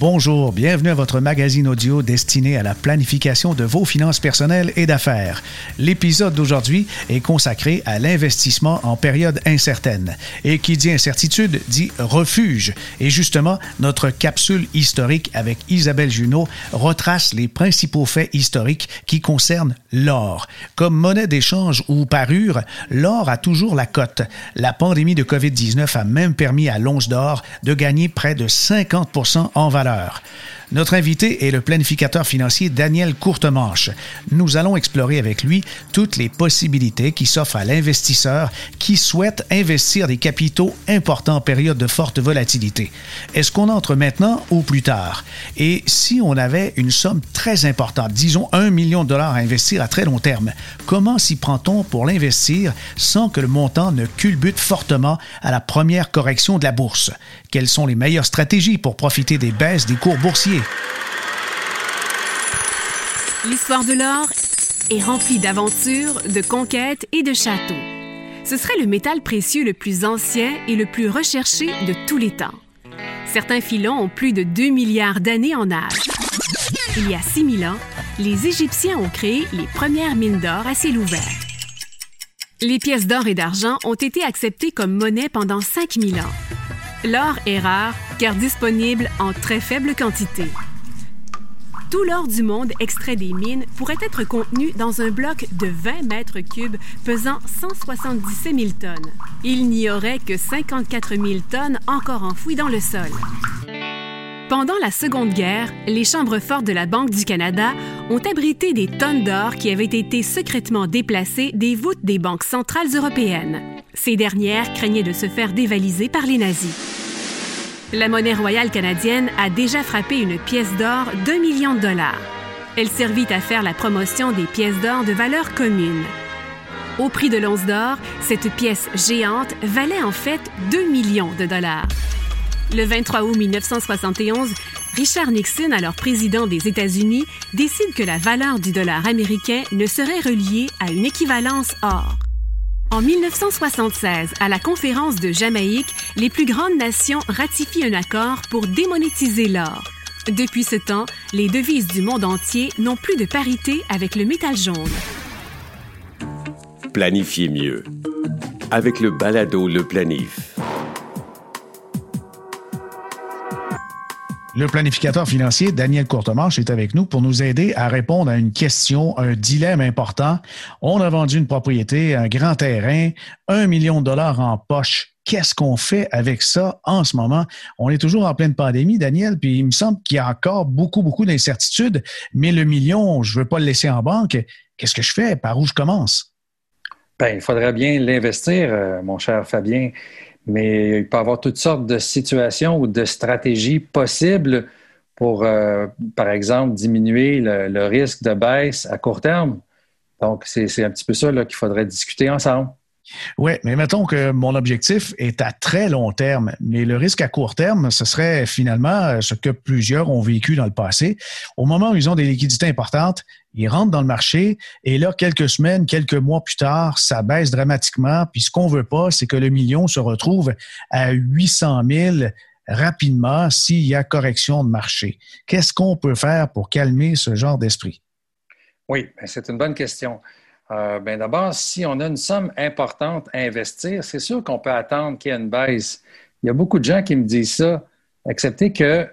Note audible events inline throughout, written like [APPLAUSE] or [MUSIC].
Bonjour, bienvenue à votre magazine audio destiné à la planification de vos finances personnelles et d'affaires. L'épisode d'aujourd'hui est consacré à l'investissement en période incertaine. Et qui dit incertitude dit refuge. Et justement, notre capsule historique avec Isabelle Junot retrace les principaux faits historiques qui concernent l'or. Comme monnaie d'échange ou parure, l'or a toujours la cote. La pandémie de COVID-19 a même permis à l'once d'or de gagner près de 50% en valeur bonheur notre invité est le planificateur financier Daniel Courtemanche. Nous allons explorer avec lui toutes les possibilités qui s'offrent à l'investisseur qui souhaite investir des capitaux importants en période de forte volatilité. Est-ce qu'on entre maintenant ou plus tard? Et si on avait une somme très importante, disons un million de dollars à investir à très long terme, comment s'y prend-on pour l'investir sans que le montant ne culbute fortement à la première correction de la bourse? Quelles sont les meilleures stratégies pour profiter des baisses des cours boursiers? L'histoire de l'or est remplie d'aventures, de conquêtes et de châteaux. Ce serait le métal précieux le plus ancien et le plus recherché de tous les temps. Certains filons ont plus de 2 milliards d'années en âge. Il y a 6000 ans, les Égyptiens ont créé les premières mines d'or à ciel ouvert. Les pièces d'or et d'argent ont été acceptées comme monnaie pendant 5000 ans. L'or est rare car disponible en très faible quantité. Tout l'or du monde extrait des mines pourrait être contenu dans un bloc de 20 mètres cubes pesant 177 000 tonnes. Il n'y aurait que 54 000 tonnes encore enfouies dans le sol. Pendant la Seconde Guerre, les chambres fortes de la Banque du Canada ont abrité des tonnes d'or qui avaient été secrètement déplacées des voûtes des banques centrales européennes. Ces dernières craignaient de se faire dévaliser par les nazis. La monnaie royale canadienne a déjà frappé une pièce d'or d'un million de dollars. Elle servit à faire la promotion des pièces d'or de valeur commune. Au prix de l'once d'or, cette pièce géante valait en fait 2 millions de dollars. Le 23 août 1971, Richard Nixon, alors président des États-Unis, décide que la valeur du dollar américain ne serait reliée à une équivalence or. En 1976, à la conférence de Jamaïque, les plus grandes nations ratifient un accord pour démonétiser l'or. Depuis ce temps, les devises du monde entier n'ont plus de parité avec le métal jaune. Planifiez mieux avec le balado Le Planif. Le planificateur financier Daniel Courtemanche est avec nous pour nous aider à répondre à une question, un dilemme important. On a vendu une propriété, un grand terrain, un million de dollars en poche. Qu'est-ce qu'on fait avec ça en ce moment? On est toujours en pleine pandémie, Daniel, puis il me semble qu'il y a encore beaucoup, beaucoup d'incertitudes, mais le million, je ne veux pas le laisser en banque. Qu'est-ce que je fais? Par où je commence? Bien, il faudrait bien l'investir, euh, mon cher Fabien mais il peut y avoir toutes sortes de situations ou de stratégies possibles pour, euh, par exemple, diminuer le, risque de baisse à court terme. Donc, c'est un petit peu ça qu'il faudrait discuter ensemble. Oui, mais mettons que mon objectif est à très long terme, mais le risque à court terme, ce serait finalement euh, ce que plusieurs ont vécu dans le passé. Au moment où ils ont des liquidités importantes, ils rentrent dans le marché et là, quelques semaines, quelques mois plus tard, ça baisse dramatiquement. Puis ce qu'on veut pas, c'est que le million se retrouve à 800 000 rapidement s'il y a correction de marché. Qu'est-ce qu'on peut faire pour calmer ce genre d'esprit? Oui, ben, c'est une bonne question. Euh, ben D'abord, si on a une somme importante à investir, c'est sûr qu'on peut attendre qu'il y ait une baisse. Il y a beaucoup de gens qui me disent ça, excepté que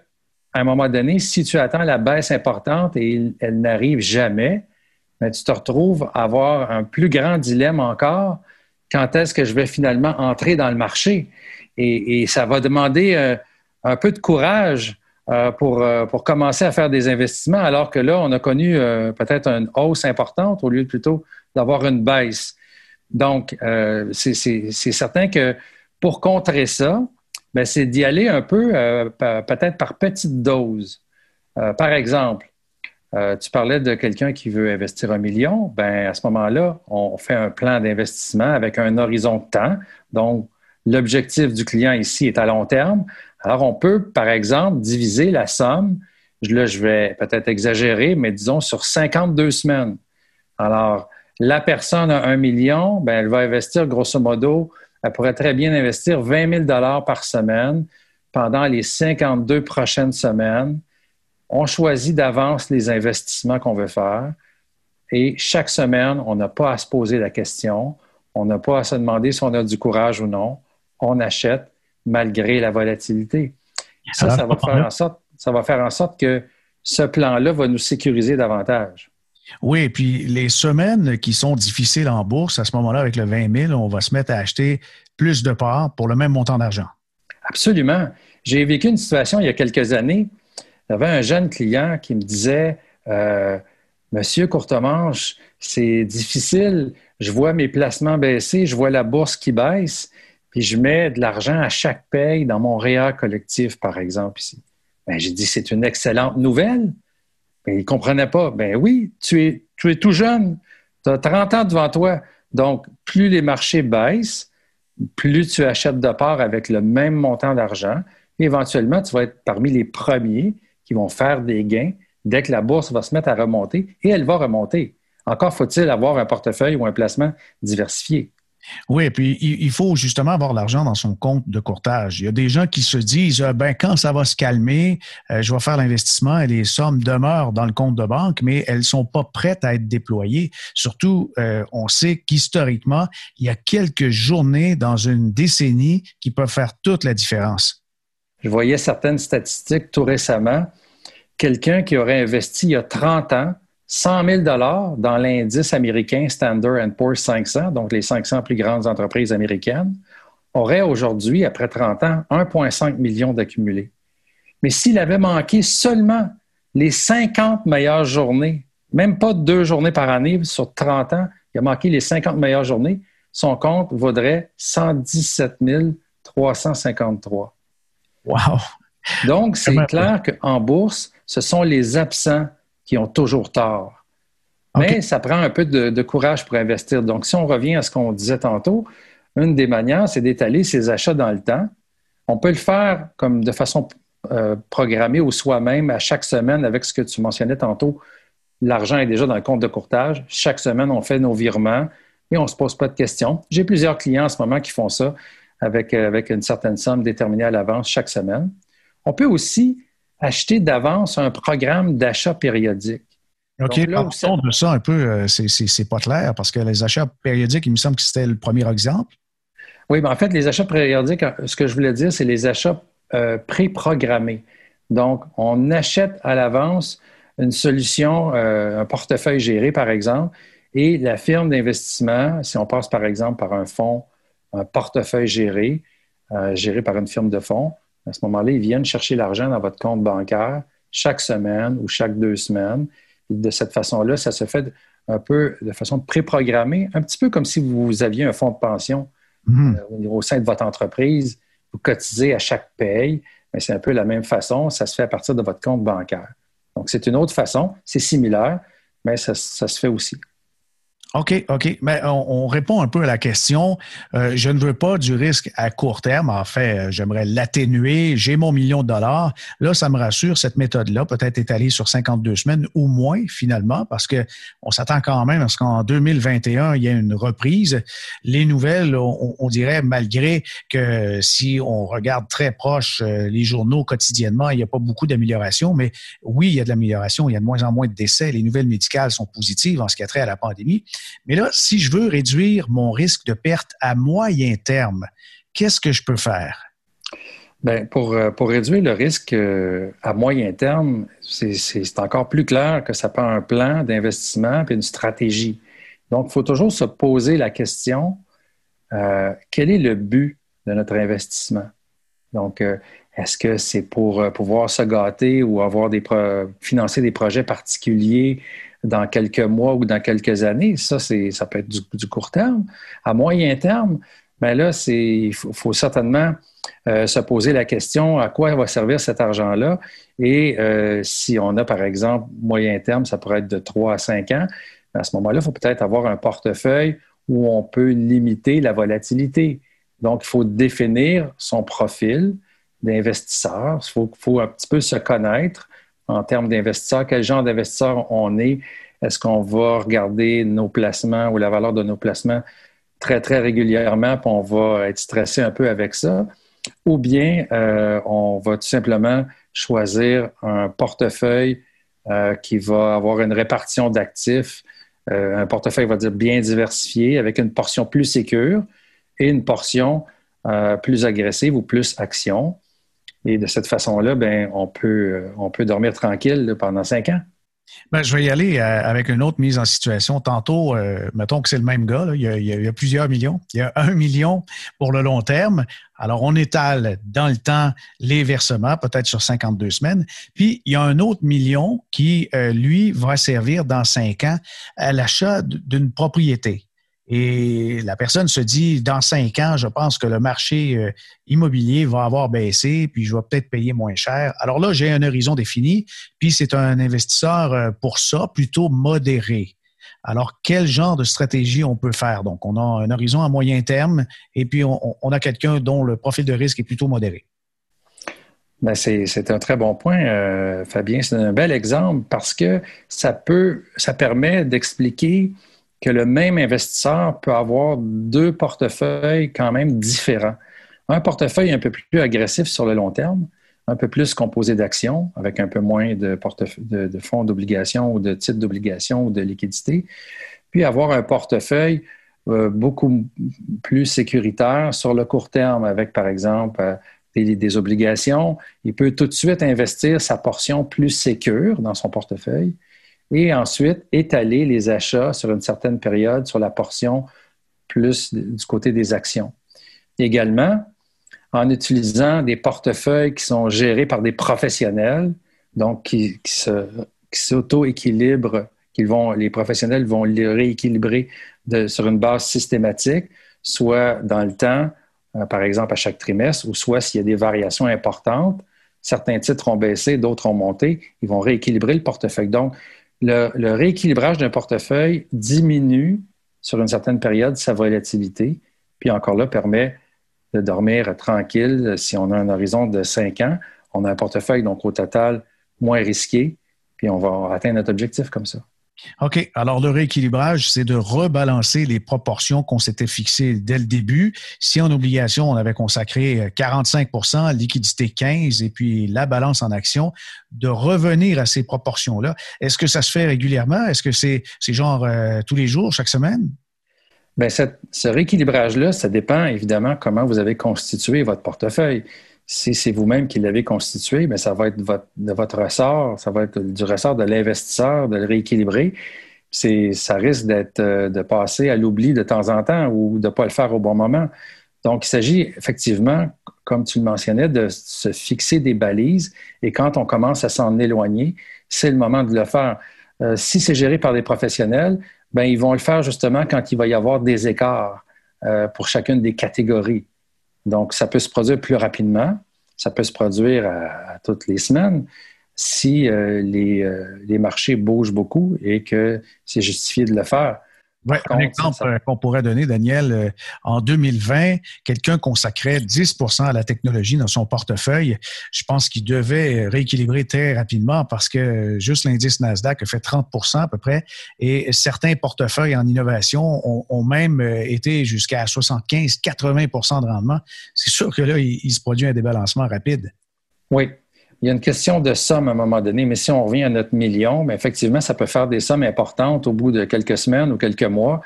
à un moment donné, si tu attends la baisse importante et elle n'arrive jamais, ben, tu te retrouves à avoir un plus grand dilemme encore. Quand est-ce que je vais finalement entrer dans le marché? Et, ça va demander euh, un peu de courage euh, pour, pour commencer à faire des investissements, alors que là, on a connu peut-être une hausse importante au lieu plutôt d'avoir une baisse. Donc, euh, c'est certain que pour contrer ça, ben, c'est d'y aller un peu, euh, peut-être par petite dose. Euh, par exemple, tu parlais de quelqu'un qui veut investir un million. Ben, à ce moment-là, on fait un plan d'investissement avec un horizon de temps. Donc, l'objectif du client ici est à long terme. Alors, on peut, par exemple, diviser la somme. Là, je vais peut-être exagérer, mais disons sur 52 semaines. Alors, la personne a un million, ben, elle va investir grosso modo, elle pourrait très bien investir 20 000 par semaine pendant les 52 prochaines semaines. On choisit d'avance les investissements qu'on veut faire et chaque semaine, on n'a pas à se poser la question, on n'a pas à se demander si on a du courage ou non. On achète malgré la volatilité. Ça, ça va faire en sorte, ça va faire en sorte que ce plan-là va nous sécuriser davantage. Oui, puis les semaines qui sont difficiles en bourse, à ce moment-là, avec le 20 000, on va se mettre à acheter plus de parts pour le même montant d'argent. Absolument. J'ai vécu une situation il y a quelques années. Avait un jeune client qui me disait euh, Monsieur Courtemanche, c'est difficile. Je vois mes placements baisser, je vois la bourse qui baisse, puis je mets de l'argent à chaque paye dans mon réa collectif, par exemple, ici. Ben, j'ai dit, c'est une excellente nouvelle. Ben, il ne comprenait pas. Ben oui, tu es, tu es tout jeune. Tu as 30 ans devant toi. Donc, plus les marchés baissent, plus tu achètes de parts avec le même montant d'argent. Éventuellement, tu vas être parmi les premiers qui vont faire des gains dès que la bourse va se mettre à remonter, et elle va remonter. Encore faut-il avoir un portefeuille ou un placement diversifié. Oui, puis il faut justement avoir l'argent dans son compte de courtage. Il y a des gens qui se disent, euh, ben quand ça va se calmer, euh, je vais faire l'investissement et les sommes demeurent dans le compte de banque, mais elles ne sont pas prêtes à être déployées. Surtout, euh, on sait qu'historiquement, il y a quelques journées dans une décennie qui peuvent faire toute la différence. Je voyais certaines statistiques tout récemment. Quelqu'un qui aurait investi il y a 30 ans 100 000 dans l'indice américain Standard Poor's 500, donc les 500 plus grandes entreprises américaines, aurait aujourd'hui, après 30 ans, 1,5 million d'accumulés. Mais s'il avait manqué seulement les 50 meilleures journées, même pas deux journées par année sur 30 ans, il a manqué les 50 meilleures journées, son compte vaudrait 117 353. Wow! Donc, c'est clair qu'en bourse, ce sont les absents qui ont toujours tort. Mais ça prend un peu de, courage pour investir. Donc, si on revient à ce qu'on disait tantôt, une des manières, c'est d'étaler ses achats dans le temps. On peut le faire comme de façon euh, programmée ou soi-même à chaque semaine avec ce que tu mentionnais tantôt. L'argent est déjà dans le compte de courtage. Chaque semaine, on fait nos virements et on ne se pose pas de questions. J'ai plusieurs clients en ce moment qui font ça avec, euh, avec une certaine somme déterminée à l'avance chaque semaine. On peut aussi acheter d'avance un programme d'achat périodique. OK, parlons de ça un peu. Euh, c'est pas clair parce que les achats périodiques, il me semble que c'était le premier exemple. Oui, mais en fait, les achats périodiques, ce que je voulais dire, c'est les achats euh, pré-programmés. Donc, on achète à l'avance une solution, euh, un portefeuille géré, par exemple, et la firme d'investissement, si on passe par exemple par un fonds, un portefeuille géré, géré par une firme de fonds, à ce moment-là, ils viennent chercher l'argent dans votre compte bancaire chaque semaine ou chaque deux semaines. de cette façon-là, ça se fait un peu de façon préprogrammée, un petit peu comme si vous aviez un fonds de pension mhm. euh, au sein de votre entreprise. Vous cotisez à chaque paye, mais c'est un peu la même façon. Ça se fait à partir de votre compte bancaire. Donc, c'est une autre façon. C'est similaire, mais ça se fait aussi. OK, OK. Mais on, répond un peu à la question. Euh, je ne veux pas du risque à court terme. En fait, euh, j'aimerais l'atténuer. J'ai mon million de dollars. Là, ça me rassure. Cette méthode-là peut être étalée sur 52 semaines ou moins, finalement, parce que on s'attend quand même à ce qu'en 2021, il y ait une reprise. Les nouvelles, on, dirait, malgré que si on regarde très proche euh, les journaux quotidiennement, il n'y a pas beaucoup d'amélioration. Mais oui, il y a de l'amélioration. Il y a de moins en moins de décès. Les nouvelles médicales sont positives en ce qui a trait à la pandémie. Mais là, si je veux réduire mon risque de perte à moyen terme, qu'est-ce que je peux faire? Bien, pour, euh, pour réduire le risque euh, à moyen terme, c'est encore plus clair que ça prend un plan d'investissement et une stratégie. Donc, il faut toujours se poser la question, euh, quel est le but de notre investissement? Donc, est-ce que c'est pour pouvoir se gâter ou avoir des financer des projets particuliers dans quelques mois ou dans quelques années. Ça, c'est, ça peut être du, court terme. À moyen terme, ben là, il faut, certainement euh, se poser la question à quoi va servir cet argent-là? Et euh, si on a, par exemple, moyen terme, ça pourrait être de 3 à 5 ans, à ce moment-là, il faut peut-être avoir un portefeuille où on peut limiter la volatilité. Donc, il faut définir son profil d'investisseur. Il faut, faut, un petit peu se connaître en termes d'investisseurs, quel genre d'investisseur on est, est-ce qu'on va regarder nos placements ou la valeur de nos placements très, très régulièrement, puis on va être stressé un peu avec ça, ou bien euh, on va tout simplement choisir un portefeuille euh, qui va avoir une répartition d'actifs, euh, un portefeuille, va dire, bien diversifié, avec une portion plus sécure et une portion plus agressive ou plus action. Et de cette façon-là, ben, on, peut, on peut dormir tranquille pendant cinq ans. Ben, je vais y aller euh, avec une autre mise en situation. Tantôt, euh, mettons que c'est le même gars, il, y a, plusieurs millions. Il y a un million pour le long terme. Alors, on étale dans le temps les versements, peut-être sur 52 semaines. Puis, il y a un autre million qui, euh, lui, va servir dans cinq ans à l'achat d'une propriété. Et la personne se dit, dans cinq ans, je pense que le marché euh, immobilier va avoir baissé, puis je vais peut-être payer moins cher. Alors là, j'ai un horizon défini, puis c'est un investisseur euh, pour ça, plutôt modéré. Alors, quel genre de stratégie on peut faire? Donc, on a un horizon à moyen terme et puis on, a quelqu'un dont le profil de risque est plutôt modéré. Ben, c'est un très bon point, euh, Fabien. C'est un bel exemple parce que ça peut, ça permet d'expliquer que le même investisseur peut avoir deux portefeuilles quand même différents. Un portefeuille un peu plus agressif sur le long terme, un peu plus composé d'actions, avec un peu moins de, fonds d'obligation ou de titres d'obligation ou de liquidité, puis avoir un portefeuille euh, beaucoup plus sécuritaire sur le court terme, avec par exemple euh, des, des, obligations. Il peut tout de suite investir sa portion plus sécure dans son portefeuille et ensuite étaler les achats sur une certaine période sur la portion plus du côté des actions. Également, en utilisant des portefeuilles qui sont gérés par des professionnels, donc qui, s'auto-équilibrent, vont, les professionnels vont les rééquilibrer sur une base systématique, soit dans le temps, euh, par exemple à chaque trimestre, ou soit s'il y a des variations importantes, certains titres ont baissé, d'autres ont monté, ils vont rééquilibrer le portefeuille. Donc, le, rééquilibrage d'un portefeuille diminue sur une certaine période sa volatilité, puis encore là, permet de dormir tranquille si on a un horizon de cinq ans. On a un portefeuille, donc au total, moins risqué, puis on va atteindre notre objectif comme ça. OK. Alors, le rééquilibrage, c'est de rebalancer les proportions qu'on s'était fixées dès le début. Si en obligation, on avait consacré 45% euh, liquidité 15% et puis la balance en action, de revenir à ces proportions-là. Est-ce que ça se fait régulièrement? Est-ce que c'est genre euh, tous les jours, chaque semaine? Bien, ce rééquilibrage-là, ça dépend évidemment comment vous avez constitué votre portefeuille si c'est vous-même qui l'avez constitué, mais ça va être de votre ressort, ça va être du ressort de l'investisseur de le rééquilibrer. ça risque d'être euh, de passer à l'oubli de temps en temps ou de ne pas le faire au bon moment. Donc, il s'agit effectivement, comme tu le mentionnais, de se fixer des balises et quand on commence à s'en éloigner, c'est le moment de le faire. Euh, si c'est géré par des professionnels, ben, ils vont le faire justement quand il va y avoir des écarts euh, pour chacune des catégories. Donc, ça peut se produire plus rapidement, ça peut se produire à, toutes les semaines si euh, euh, les, marchés bougent beaucoup et que c'est justifié de le faire. Ouais, un exemple euh, qu'on pourrait donner, Daniel, euh, en 2020, quelqu'un consacrait 10% à la technologie dans son portefeuille. Je pense qu'il devait rééquilibrer très rapidement parce que juste l'indice Nasdaq a fait 30% à peu près et certains portefeuilles en innovation ont, ont même euh, été jusqu'à 75-80% de rendement. C'est sûr que là, il, il se produit un débalancement rapide. Oui, il y a une question de somme à un moment donné, mais si on revient à notre million, bien, effectivement, ça peut faire des sommes importantes au bout de quelques semaines ou quelques mois.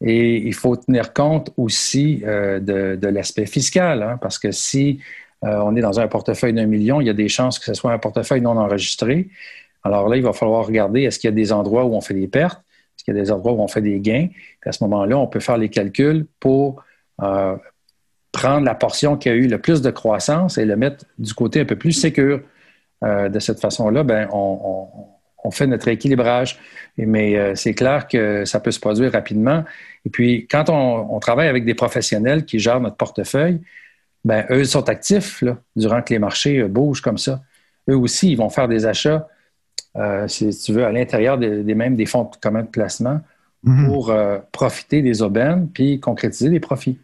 Et il faut tenir compte aussi euh, de, l'aspect fiscal, hein, parce que si euh, on est dans un portefeuille d'un million, il y a des chances que ce soit un portefeuille non enregistré. Alors là, il va falloir regarder est-ce qu'il y a des endroits où on fait des pertes, est-ce qu'il y a des endroits où on fait des gains? à ce moment-là, on peut faire les calculs pour euh, prendre la portion qui a eu le plus de croissance et le mettre du côté un peu plus sécure. Euh, de cette façon-là, ben, on, fait notre équilibrage. Mais euh, c'est clair que ça peut se produire rapidement. Et puis, quand on, travaille avec des professionnels qui gèrent notre portefeuille, ben, eux sont actifs durant que les marchés euh, bougent comme ça. Eux aussi, ils vont faire des achats, si tu veux, à l'intérieur des, mêmes des fonds communs de placement mm-hmm. pour profiter des aubaines puis concrétiser les profits.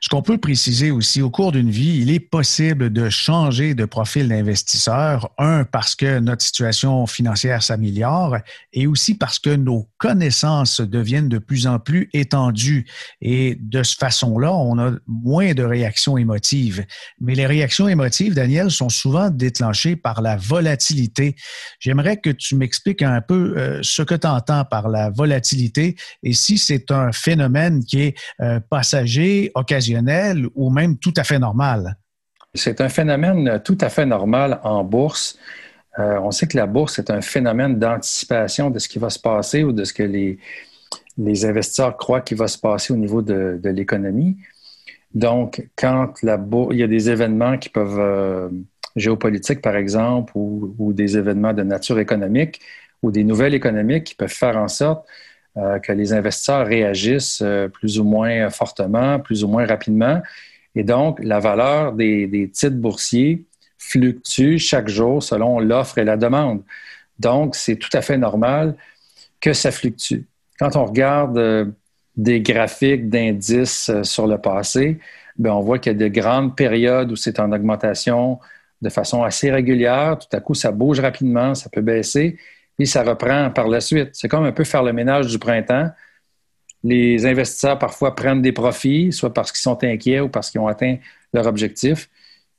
Ce qu'on peut préciser aussi, au cours d'une vie, il est possible de changer de profil d'investisseur. Un, parce que notre situation financière s'améliore et aussi parce que nos connaissances deviennent de plus en plus étendues. Et de cette façon-là, on a moins de réactions émotives. Mais les réactions émotives, Daniel, sont souvent déclenchées par la volatilité. J'aimerais que tu m'expliques un peu euh, ce que tu entends par la volatilité et si c'est un phénomène qui est euh, passager, occasionnel ou même tout à fait normal? C'est un phénomène tout à fait normal en bourse. Euh, on sait que la bourse est un phénomène d'anticipation de ce qui va se passer ou de ce que les, les investisseurs croient qu'il va se passer au niveau de, l'économie. Donc, quand il y a des événements qui peuvent, euh, géopolitiques par exemple, ou, des événements de nature économique, ou des nouvelles économiques qui peuvent faire en sorte euh, que les investisseurs réagissent euh, plus ou moins fortement, plus ou moins rapidement. Et donc, la valeur des, titres boursiers fluctue chaque jour selon l'offre et la demande. Donc, c'est tout à fait normal que ça fluctue. Quand on regarde euh, des graphiques d'indices sur le passé, bien, on voit qu'il y a de grandes périodes où c'est en augmentation de façon assez régulière. Tout à coup, ça bouge rapidement, ça peut baisser puis ça reprend par la suite. C'est comme un peu faire le ménage du printemps. Les investisseurs parfois prennent des profits, soit parce qu'ils sont inquiets ou parce qu'ils ont atteint leur objectif.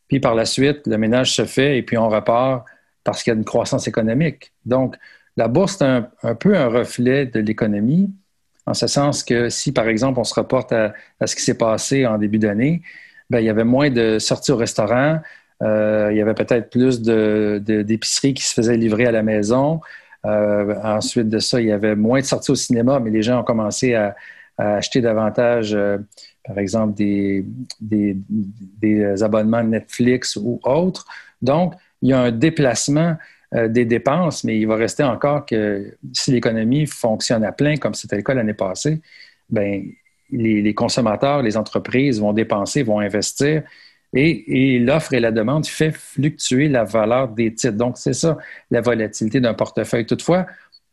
Puis par la suite, le ménage se fait et puis on repart parce qu'il y a une croissance économique. Donc, la bourse, est un, peu un reflet de l'économie, en ce sens que si, par exemple, on se reporte à, ce qui s'est passé en début d'année, ben, il y avait moins de sorties au restaurant, euh, il y avait peut-être plus d'épiceries qui se faisaient livrer à la maison, ensuite de ça, il y avait moins de sorties au cinéma, mais les gens ont commencé à, acheter davantage, euh, par exemple, des, des, abonnements Netflix ou autres. Donc, il y a un déplacement euh, des dépenses, mais il va rester encore que si l'économie fonctionne à plein, comme c'était le cas l'année passée, ben, les, consommateurs, les entreprises vont dépenser, vont investir et, l'offre et la demande fait fluctuer la valeur des titres. Donc, c'est ça, la volatilité d'un portefeuille. Toutefois,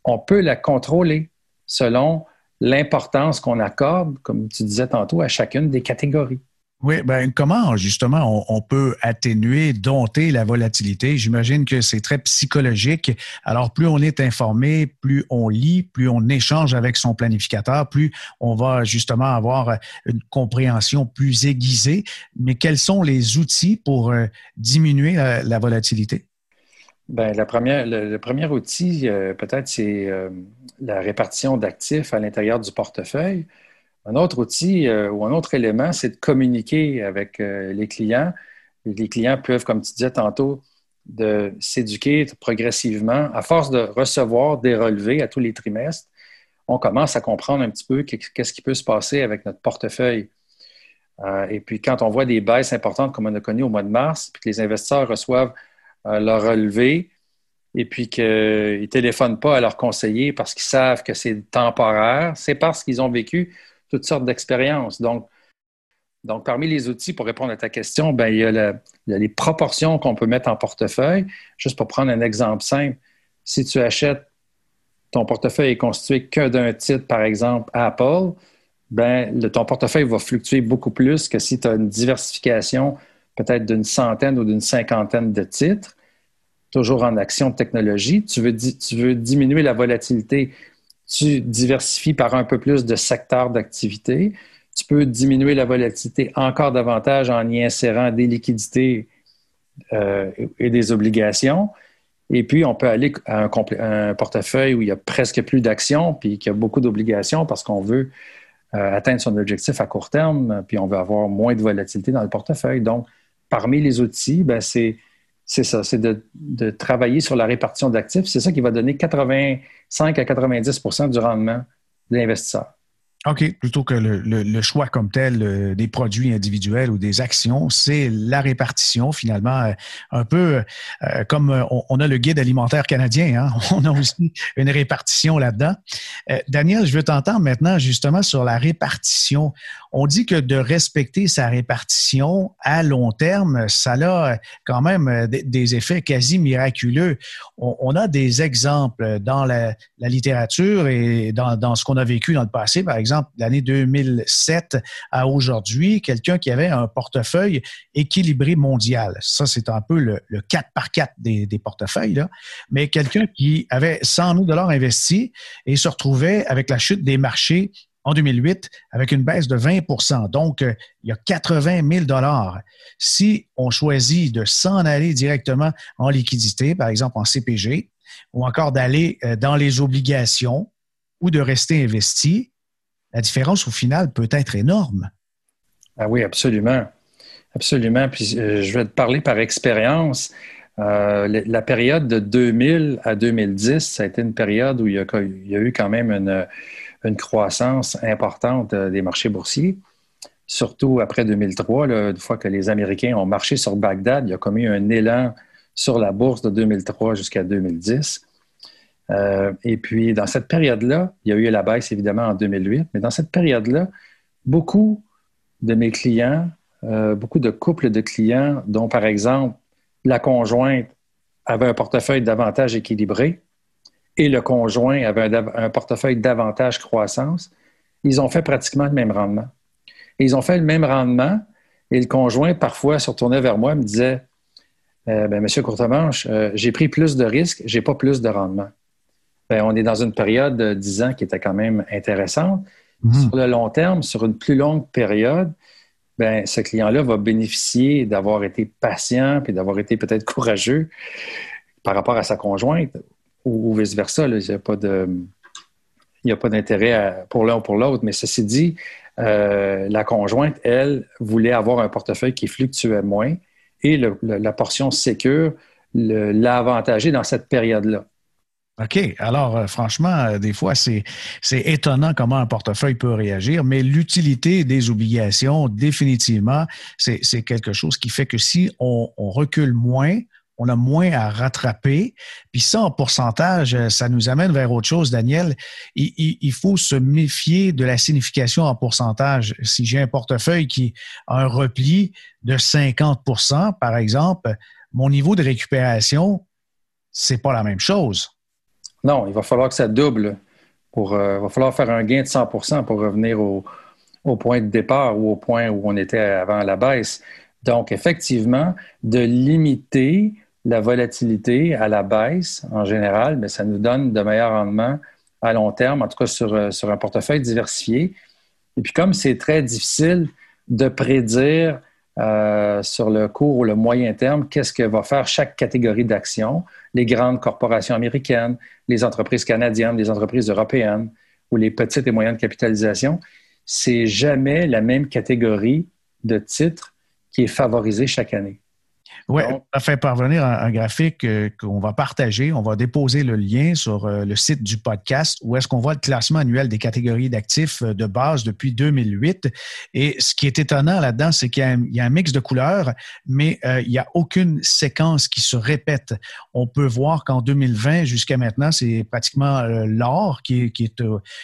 on peut la contrôler selon l'importance qu'on accorde, comme tu disais tantôt, à chacune des catégories. Oui, ben comment justement on, peut atténuer, dompter la volatilité? J'imagine que c'est très psychologique. Alors, plus on est informé, plus on lit, plus on échange avec son planificateur, plus on va justement avoir une compréhension plus aiguisée. Mais quels sont les outils pour euh, diminuer la, volatilité? Bien, la première, le, premier outil, euh, peut-être, c'est euh, la répartition d'actifs à l'intérieur du portefeuille. Un autre outil euh, ou un autre élément, c'est de communiquer avec euh, les clients. Les clients peuvent, comme tu disais tantôt, de s'éduquer progressivement. À force de recevoir des relevés à tous les trimestres, on commence à comprendre un petit peu qu'est-ce qui peut se passer avec notre portefeuille. Euh, et puis, quand on voit des baisses importantes comme on a connu au mois de mars, puis que les investisseurs reçoivent leur relevé, et puis qu'ils ne téléphonent pas à leurs conseillers parce qu'ils savent que c'est temporaire, c'est parce qu'ils ont vécu toutes sortes d'expériences. Donc, donc, parmi les outils pour répondre à ta question, ben, il, y a les proportions qu'on peut mettre en portefeuille. Juste pour prendre un exemple simple, si tu achètes, ton portefeuille est constitué que d'un titre, par exemple Apple, ben, ton portefeuille va fluctuer beaucoup plus que si tu as une diversification peut-être d'une centaine ou d'une cinquantaine de titres, toujours en action de technologie. Tu veux, tu veux diminuer la volatilité tu diversifies par un peu plus de secteurs d'activité. Tu peux diminuer la volatilité encore davantage en y insérant des liquidités euh, et des obligations. Et puis, on peut aller à un, portefeuille où il y a presque plus d'actions, puis qu'il y a beaucoup d'obligations parce qu'on veut euh, atteindre son objectif à court terme, puis on veut avoir moins de volatilité dans le portefeuille. Donc, parmi les outils, ben, c'est c'est ça, c'est de, travailler sur la répartition d'actifs. C'est ça qui va donner 85 à 90% du rendement de l'investisseur. OK, plutôt que le, choix comme tel euh, des produits individuels ou des actions, c'est la répartition finalement, euh, un peu euh, comme on, a le guide alimentaire canadien, hein? [LAUGHS] on a aussi une répartition là-dedans. Daniel, je veux t'entendre maintenant justement sur la répartition. On dit que de respecter sa répartition à long terme, ça a quand même des, effets quasi miraculeux. On, a des exemples dans la, littérature et dans, ce qu'on a vécu dans le passé, par exemple l'année 2007 à aujourd'hui, quelqu'un qui avait un portefeuille équilibré mondial. Ça, c'est un peu le, 4 par 4 des, portefeuilles, là. mais quelqu'un qui avait 100 000 dollars investis et se retrouvait avec la chute des marchés en 2008 avec une baisse de 20% Donc, euh, il y a 80 000 dollars. Si on choisit de s'en aller directement en liquidité, par exemple en CPG, ou encore d'aller euh, dans les obligations ou de rester investi, la différence au final peut être énorme. Ah oui, absolument. Absolument. Puis euh, je vais te parler par expérience. la période de 2000 à 2010, ça a été une période où il y a eu quand même une, une croissance importante euh, des marchés boursiers, surtout après 2003, une fois que les Américains ont marché sur Bagdad, il y a comme eu un élan sur la bourse de 2003 jusqu'à 2010. Euh, et puis, dans cette période-là, il y a eu la baisse évidemment en 2008, mais dans cette période-là, beaucoup de mes clients, euh, beaucoup de couples de clients, dont par exemple la conjointe avait un portefeuille davantage équilibré, et le conjoint avait un, portefeuille davantage croissance, ils ont fait pratiquement le même rendement. Et ils ont fait le même rendement et le conjoint, parfois, se retournait vers moi et me disait euh, ben, Monsieur Courtemanche, euh, j'ai pris plus de risques, j'ai pas plus de rendement. Ben, on est dans une période de 10 ans qui était quand même intéressante. Mhm. Sur le long terme, sur une plus longue période, ben, ce client-là va bénéficier d'avoir été patient et d'avoir été peut-être courageux par rapport à sa conjointe ou, vice-versa. Il n'y a pas d'intérêt pour l'un ou pour l'autre. Mais ceci dit, euh, la conjointe, elle, voulait avoir un portefeuille qui fluctuait moins et la portion sécure l'a avantagé dans cette période-là. OK. Alors, euh, franchement, euh, des fois, c'est étonnant comment un portefeuille peut réagir, mais l'utilité des obligations, définitivement, c'est quelque chose qui fait que si on recule moins, on a moins à rattraper. Puis ça, en pourcentage, euh, ça nous amène vers autre chose, Daniel. Il, faut se méfier de la signification en pourcentage. Si j'ai un portefeuille qui a un repli de 50% par exemple, mon niveau de récupération, c'est pas la même chose. Non, il va falloir que ça double. Pour, euh, il va falloir faire un gain de 100% pour revenir au, au point de départ ou au point où on était avant la baisse. Donc, effectivement, de limiter la volatilité à la baisse en général, mais ça nous donne de meilleurs rendements à long terme, en tout cas sur, euh, sur un portefeuille diversifié. Et puis comme c'est très difficile de prédire euh, sur le court ou le moyen terme qu'est-ce que va faire chaque catégorie d'actions, les grandes corporations américaines, les entreprises canadiennes, les entreprises européennes ou les petites et moyennes capitalisations, c'est jamais la même catégorie de titres qui est favorisée chaque année. Oui, on a fait parvenir un, graphique euh, qu'on va partager. On va déposer le lien sur euh, le site du podcast où est-ce qu'on voit le classement annuel des catégories d'actifs euh, de base depuis 2008. Et ce qui est étonnant là-dedans, c'est qu'il y, a un mix de couleurs, mais il n'y a aucune séquence qui se répète. On peut voir qu'en 2020, jusqu'à maintenant, c'est pratiquement l'or qui, qui, est,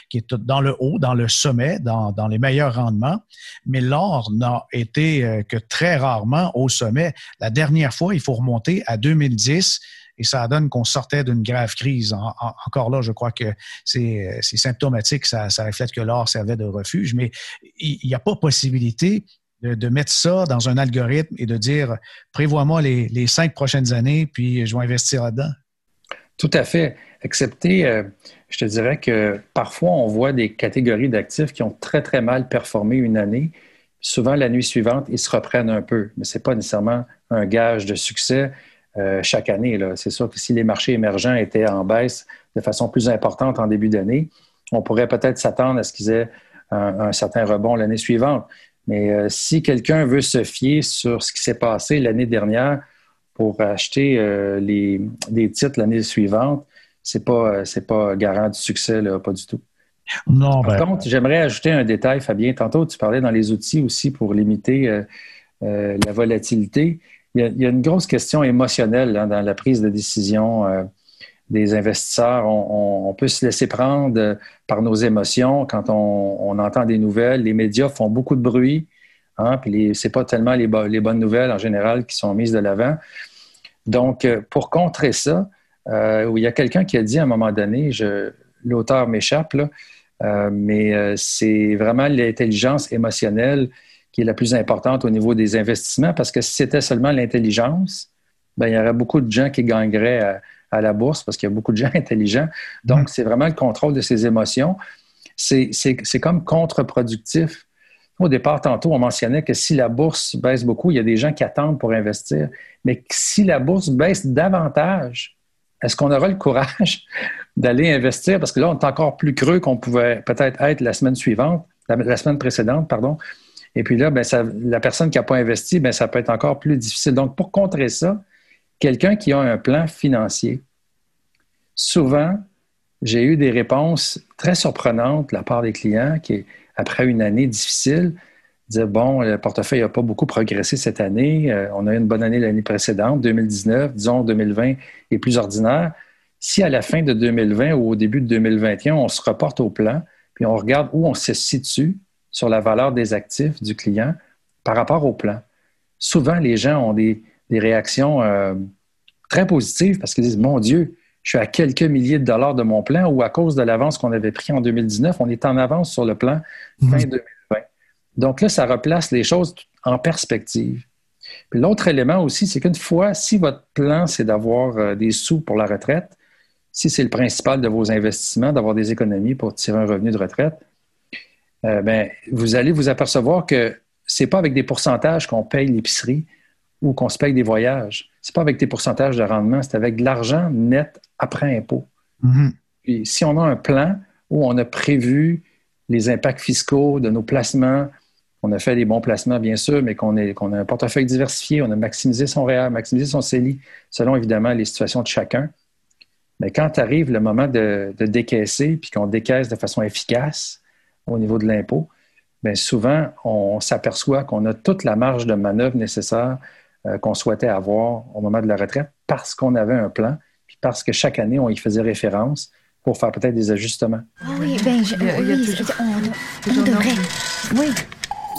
qui est dans le haut, dans le sommet, dans, dans les meilleurs rendements. Mais l'or n'a été que très rarement au sommet. La dernière fois, il faut remonter à 2010 et ça donne qu'on sortait d'une grave crise. encore là, je crois que c'est symptomatique, ça, reflète que l'or servait de refuge, mais il n'y a pas possibilité de, mettre ça dans un algorithme et de dire prévois-moi les, cinq prochaines années, puis je vais investir là-dedans. Tout à fait. Excepté, euh, je te dirais que parfois on voit des catégories d'actifs qui ont très, très mal performé une année. Souvent, la nuit suivante, ils se reprennent un peu, mais ce n'est pas nécessairement un gage de succès euh, chaque année. C'est sûr que si les marchés émergents étaient en baisse de façon plus importante en début d'année, on pourrait peut-être s'attendre à ce qu'ils aient un, certain rebond l'année suivante. Mais euh, si quelqu'un veut se fier sur ce qui s'est passé l'année dernière pour acheter euh, des titres l'année suivante, ce n'est pas, pas garant du succès, pas du tout. Non, Par ben, contre, j'aimerais ajouter un détail, Fabien. Tantôt, tu parlais dans les outils aussi pour limiter la volatilité il y, a, une grosse question émotionnelle hein, dans la prise de décision euh, des investisseurs. On, peut se laisser prendre euh, par nos émotions quand on, entend des nouvelles. Les médias font beaucoup de bruit, hein, puis ce n'est pas tellement les, bonnes nouvelles en général qui sont mises de l'avant. Donc, euh, pour contrer ça, il y a quelqu'un qui a dit à un moment donné, l'auteur m'échappe, Euh, mais euh, c'est vraiment l'intelligence émotionnelle qui est la plus importante au niveau des investissements parce que si c'était seulement l'intelligence, ben, il y aurait beaucoup de gens qui gagneraient à, la bourse parce qu'il y a beaucoup de gens [LAUGHS] intelligents. Donc, mm. c'est vraiment le contrôle de ses émotions. C'est comme contre-productif. Au départ, tantôt, on mentionnait que si la bourse baisse beaucoup, il y a des gens qui attendent pour investir. Mais si la bourse baisse davantage, est-ce qu'on aura le courage [LAUGHS] d'aller investir? Parce que là, on est encore plus creux qu'on pouvait peut-être être la semaine suivante, la, semaine précédente, pardon. Et puis là, ben, la personne qui n'a pas investi, ben, ça peut être encore plus difficile. Donc, pour contrer ça, quelqu'un qui a un plan financier, souvent, j'ai eu des réponses très surprenantes de la part des clients qui, après une année difficile, disaient Bon, le portefeuille n'a pas beaucoup progressé cette année. Euh, on a eu une bonne année l'année précédente, 2019. Disons, 2020 est plus ordinaire. Si à la fin de 2020 ou au début de 2021, on se reporte au plan, puis on regarde où on se situe sur la valeur des actifs du client par rapport au plan, souvent les gens ont des, réactions euh, très positives parce qu'ils disent Mon Dieu, je suis à quelques milliers de dollars de mon plan ou à cause de l'avance qu'on avait pris en 2019, on est en avance sur le plan fin 2020. Donc là, ça replace les choses en perspective. L'autre élément aussi, c'est qu'une fois, si votre plan, c'est d'avoir euh, des sous pour la retraite, si c'est le principal de vos investissements, d'avoir des économies pour tirer un revenu de retraite, euh, ben, vous allez vous apercevoir que ce n'est pas avec des pourcentages qu'on paye l'épicerie ou qu'on se paye des voyages. Ce n'est pas avec des pourcentages de rendement, c'est avec de l'argent net après impôt. Mm-hmm. Puis, si on a un plan où on a prévu les impacts fiscaux de nos placements, on a fait des bons placements, bien sûr, mais qu'on a un portefeuille diversifié, on a maximisé son REER, maximisé son CELI, selon évidemment les situations de chacun. Mais quand arrive le moment de, de décaisser, puis qu'on décaisse de façon efficace au niveau de l'impôt, bien souvent, on s'aperçoit qu'on a toute la marge de manœuvre nécessaire euh, qu'on souhaitait avoir au moment de la retraite parce qu'on avait un plan, puis parce que chaque année, on y faisait référence pour faire peut-être des ajustements. Ah oui, ben, je, oui, on devrait. Oui.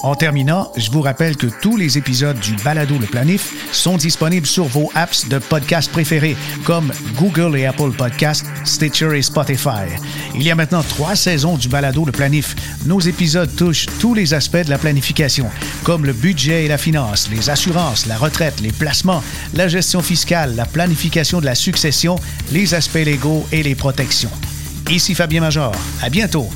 En terminant, je vous rappelle que tous les épisodes du Balado Le Planif sont disponibles sur vos apps de podcast préférés, comme Google et Apple Podcasts, Stitcher et Spotify. Il y a maintenant trois saisons du Balado Le Planif. Nos épisodes touchent tous les aspects de la planification, comme le budget et la finance, les assurances, la retraite, les placements, la gestion fiscale, la planification de la succession, les aspects légaux et les protections. Ici Fabien Major. À bientôt.